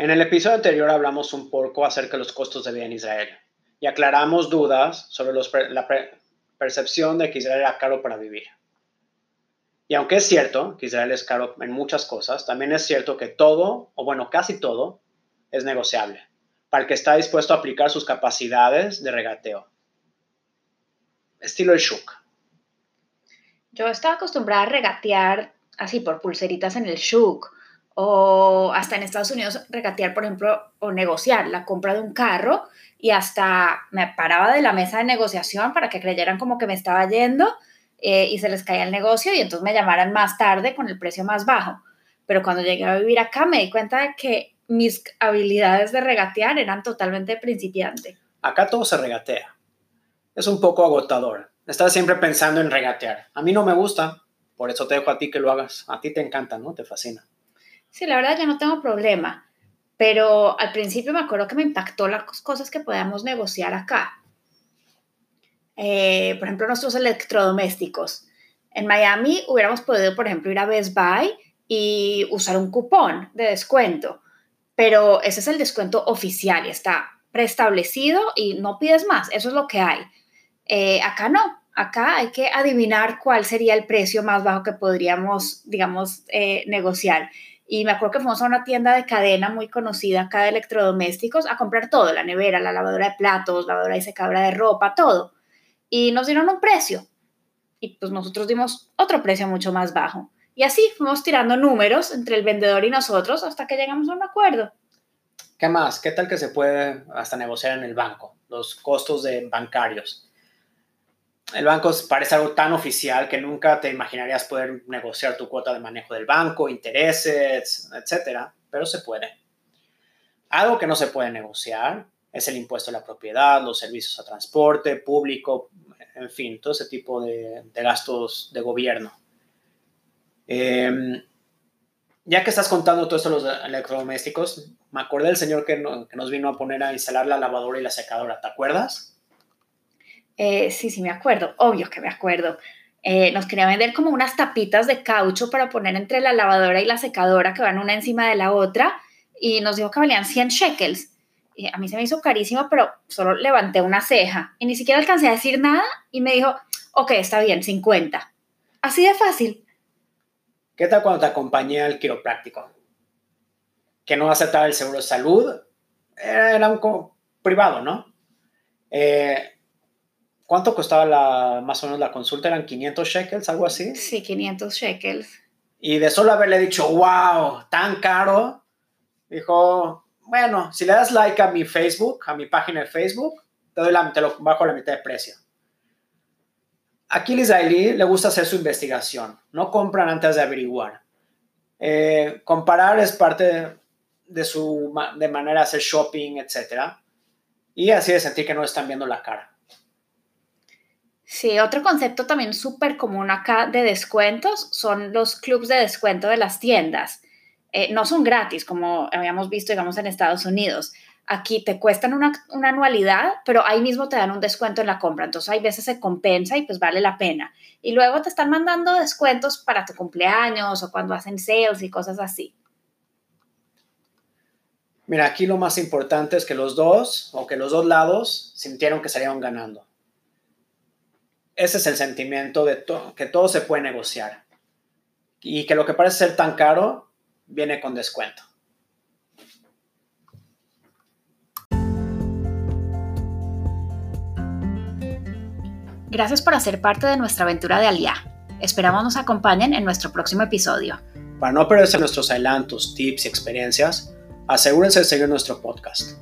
En el episodio anterior hablamos un poco acerca de los costos de vida en Israel y aclaramos dudas sobre la percepción de que Israel era caro para vivir. Y aunque es cierto que Israel es caro en muchas cosas, también es cierto que todo, o bueno, casi todo, es negociable para el que está dispuesto a aplicar sus capacidades de regateo. Estilo el shuk. Yo estaba acostumbrada a regatear así por pulseritas en el shuk o hasta en Estados Unidos regatear, por ejemplo, o negociar la compra de un carro y hasta me paraba de la mesa de negociación para que creyeran como que me estaba yendo eh, y se les caía el negocio y entonces me llamaran más tarde con el precio más bajo. Pero cuando llegué a vivir acá me di cuenta de que mis habilidades de regatear eran totalmente principiante. Acá todo se regatea. Es un poco agotador. Estás siempre pensando en regatear. A mí no me gusta, por eso te dejo a ti que lo hagas. A ti te encanta, ¿no? Te fascina. Sí, la verdad ya no tengo problema, pero al principio me acuerdo que me impactó las cosas que podíamos negociar acá. Eh, por ejemplo, nuestros electrodomésticos. En Miami hubiéramos podido, por ejemplo, ir a Best Buy y usar un cupón de descuento, pero ese es el descuento oficial y está preestablecido y no pides más, eso es lo que hay. Eh, acá no, acá hay que adivinar cuál sería el precio más bajo que podríamos, digamos, eh, negociar. Y me acuerdo que fuimos a una tienda de cadena muy conocida acá de electrodomésticos a comprar todo, la nevera, la lavadora de platos, lavadora y secadora de ropa, todo. Y nos dieron un precio. Y pues nosotros dimos otro precio mucho más bajo. Y así fuimos tirando números entre el vendedor y nosotros hasta que llegamos a un acuerdo. ¿Qué más? ¿Qué tal que se puede hasta negociar en el banco? Los costos de bancarios el banco parece algo tan oficial que nunca te imaginarías poder negociar tu cuota de manejo del banco, intereses, etcétera, pero se puede. Algo que no se puede negociar es el impuesto a la propiedad, los servicios a transporte público, en fin, todo ese tipo de, gastos de gobierno. Em, ya que estás contando todo esto de los electrodomésticos, me acordé del señor que, que nos vino a poner a instalar la lavadora y la secadora, ¿te acuerdas? Eh, sí, sí, me acuerdo, obvio que me acuerdo. Eh, nos quería vender como unas tapitas de caucho para poner entre la lavadora y la secadora que van una encima de la otra y nos dijo que valían 100 shekels. Y a mí se me hizo carísimo, pero solo levanté una ceja y ni siquiera alcancé a decir nada y me dijo, ok, está bien, 50. Así de fácil. ¿Qué tal cuando te acompañé al quiropráctico? Que no aceptaba el seguro de salud. Era un privado, ¿no? Eh, ¿Cuánto costaba la, más o menos la consulta? ¿Eran 500 shekels, algo así? Sí, 500 shekels. Y de solo haberle dicho, wow, tan caro, dijo, bueno, si le das like a mi Facebook, a mi página de Facebook, te, doy la, te lo bajo a la mitad de precio. Aquí el israelí le gusta hacer su investigación, no compran antes de averiguar. Eh, comparar es parte de, su de manera de hacer shopping, etc. Y así de sentir que no están viendo la cara. Sí, otro concepto también súper común acá de descuentos son los clubs de descuento de las tiendas. Eh, no son gratis, como habíamos visto, digamos, en Estados Unidos. Aquí te cuestan una, anualidad, pero ahí mismo te dan un descuento en la compra. Entonces, hay veces se compensa y pues vale la pena. Y luego te están mandando descuentos para tu cumpleaños o cuando hacen sales y cosas así. Mira, aquí lo más importante es que los dos, o que los dos lados, sintieron que salieron ganando ese es el sentimiento de que todo se puede negociar y que lo que parece ser tan caro viene con descuento. Gracias por hacer parte de nuestra aventura de Aliá. Esperamos nos acompañen en nuestro próximo episodio. Para no perderse nuestros adelantos, tips y experiencias, asegúrense de seguir nuestro podcast.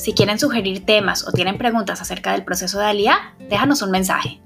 Si quieren sugerir temas o tienen preguntas acerca del proceso de Alía, déjanos un mensaje.